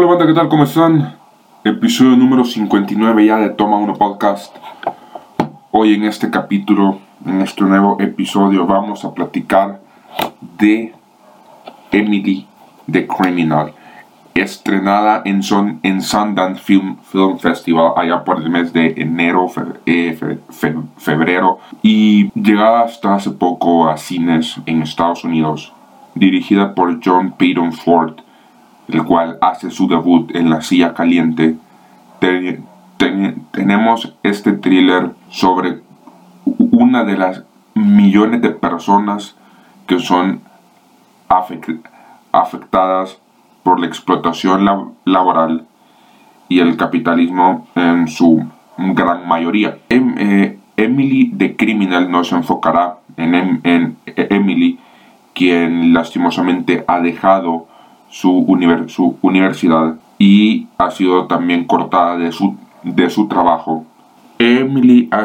banda? ¿Qué tal? ¿Cómo están? Episodio número 59 ya de Toma 1 Podcast. Hoy en este capítulo, en este nuevo episodio, vamos a platicar de Emily the Criminal, estrenada en, son, en Sundance Film, Film Festival allá por el mes de enero, eh, febrero, y llegada hasta hace poco a cines en Estados Unidos, dirigida por John Peyton Ford el cual hace su debut en La Silla Caliente, tenemos este thriller sobre una de las millones de personas que son afectadas por la explotación laboral y el capitalismo en su gran mayoría. Em, eh, Emily the Criminal nos enfocará en, em, en Emily, quien lastimosamente ha dejado su, universidad y ha sido también cortada de su, de su trabajo. Emily ha,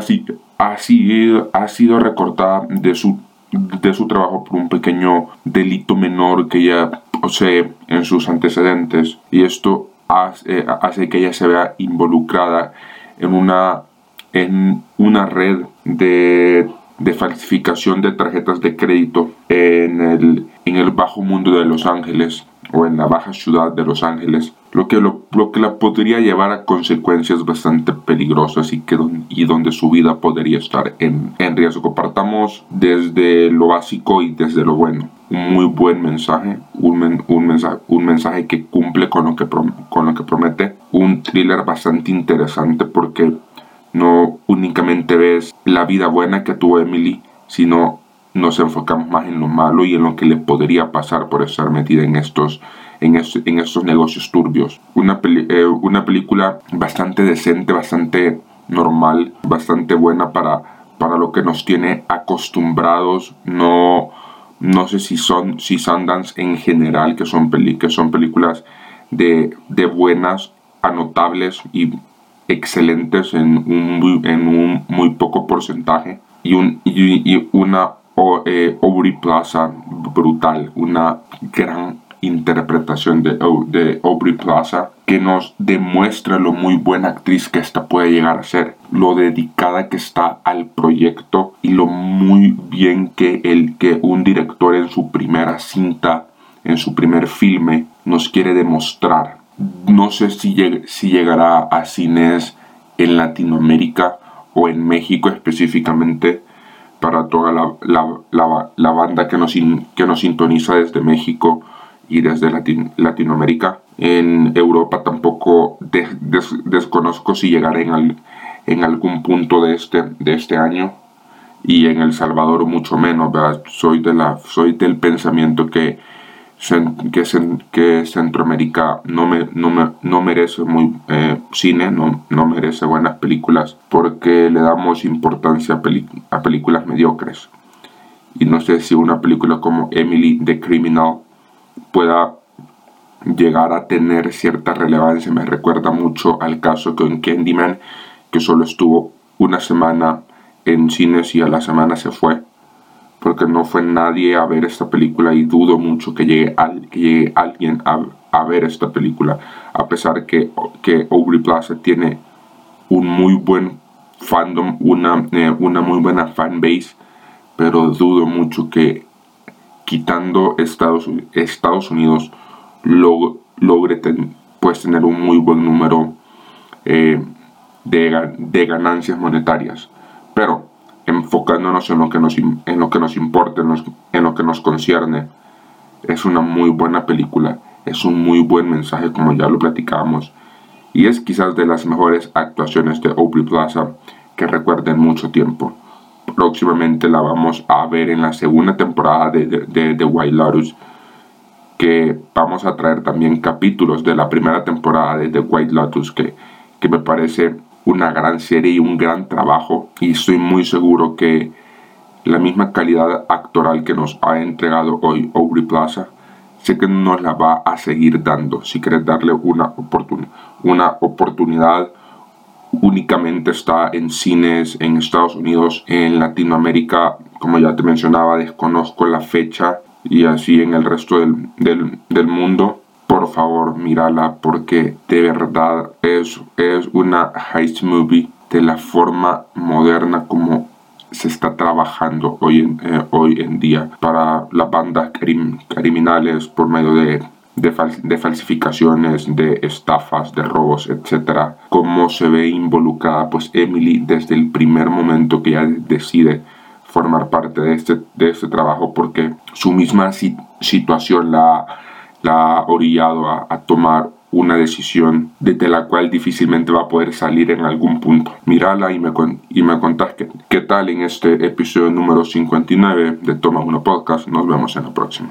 ha, sido, ha sido recortada de su, de su trabajo por un pequeño delito menor que ella posee en sus antecedentes y esto hace, hace que ella se vea involucrada en una, en una red de, de falsificación de tarjetas de crédito en el, en el bajo mundo de Los Ángeles o en la baja ciudad de Los Ángeles, lo que, lo, que la podría llevar a consecuencias bastante peligrosas y, que, y donde su vida podría estar en, en riesgo. Partamos desde lo básico y desde lo bueno. Un muy buen mensaje, un, un, mensaje, un mensaje que cumple con lo que, con lo que promete, un thriller bastante interesante porque no únicamente ves la vida buena que tuvo Emily, sino nos enfocamos más en lo malo y en lo que le podría pasar por estar metida en estos, en, estos negocios turbios. Una, eh, una película bastante decente, bastante normal, bastante buena para, para lo que nos tiene acostumbrados. No, no sé si son si Sundance en general, que son, que son películas de, de buenas, anotables y excelentes en un, en un muy poco porcentaje y una o, eh, Aubrey Plaza brutal, una gran interpretación de, de Aubrey Plaza que nos demuestra lo muy buena actriz que esta puede llegar a ser, lo dedicada que está al proyecto y lo muy bien que, el, que un director en su primera cinta, en su primer filme, nos quiere demostrar. No sé si, si llegará a cines en Latinoamérica o en México específicamente, para toda la, la, la, banda que nos, que nos sintoniza desde México y desde Latinoamérica. En Europa tampoco desconozco si llegaré en, en algún punto de este, de este año y en El Salvador mucho menos. Soy, de la, soy del pensamiento que que, Centroamérica no, me, no, me, no merece muy eh, cine, no, no merece buenas películas porque le damos importancia a, a películas mediocres. Y no sé si una película como Emily the Criminal pueda llegar a tener cierta relevancia. Me recuerda mucho al caso con Candyman, que solo estuvo una semana en cines y a la semana se fue porque no fue nadie a ver esta película y dudo mucho que llegue, alguien a, ver esta película, a pesar que, que Aubrey Plaza tiene un muy buen fandom, una, eh, una muy buena fanbase, pero dudo mucho que quitando Estados, Estados Unidos logre pues, tener un muy buen número eh, de, de ganancias monetarias. Pero enfocándonos en lo que nos, en importa, en, lo que nos concierne. Es una muy buena película, es un muy buen mensaje como ya lo platicábamos y es quizás de las mejores actuaciones de Aubrey Plaza que recuerden mucho tiempo. Próximamente la vamos a ver en la segunda temporada de, de, de White Lotus que vamos a traer también capítulos de la primera temporada de The White Lotus que, que me parece una gran serie y un gran trabajo y estoy muy seguro que la misma calidad actoral que nos ha entregado hoy Aubrey Plaza sé que nos la va a seguir dando si quieres darle una, una oportunidad únicamente está en cines en Estados Unidos en Latinoamérica como ya te mencionaba desconozco la fecha y así en el resto del, del mundo por favor mírala porque de verdad es, es una heist movie de la forma moderna como se está trabajando hoy en, eh, hoy en día para las bandas criminales por medio de, de, falsificaciones, de estafas, de robos, etc. Cómo se ve involucrada pues Emily desde el primer momento que ella decide formar parte de este, de este trabajo porque su misma situación la, la ha orillado a, a tomar una decisión desde la cual difícilmente va a poder salir en algún punto. Mírala y me, y me contás qué, tal en este episodio número 59 de Toma 1 Podcast. Nos vemos en la próxima.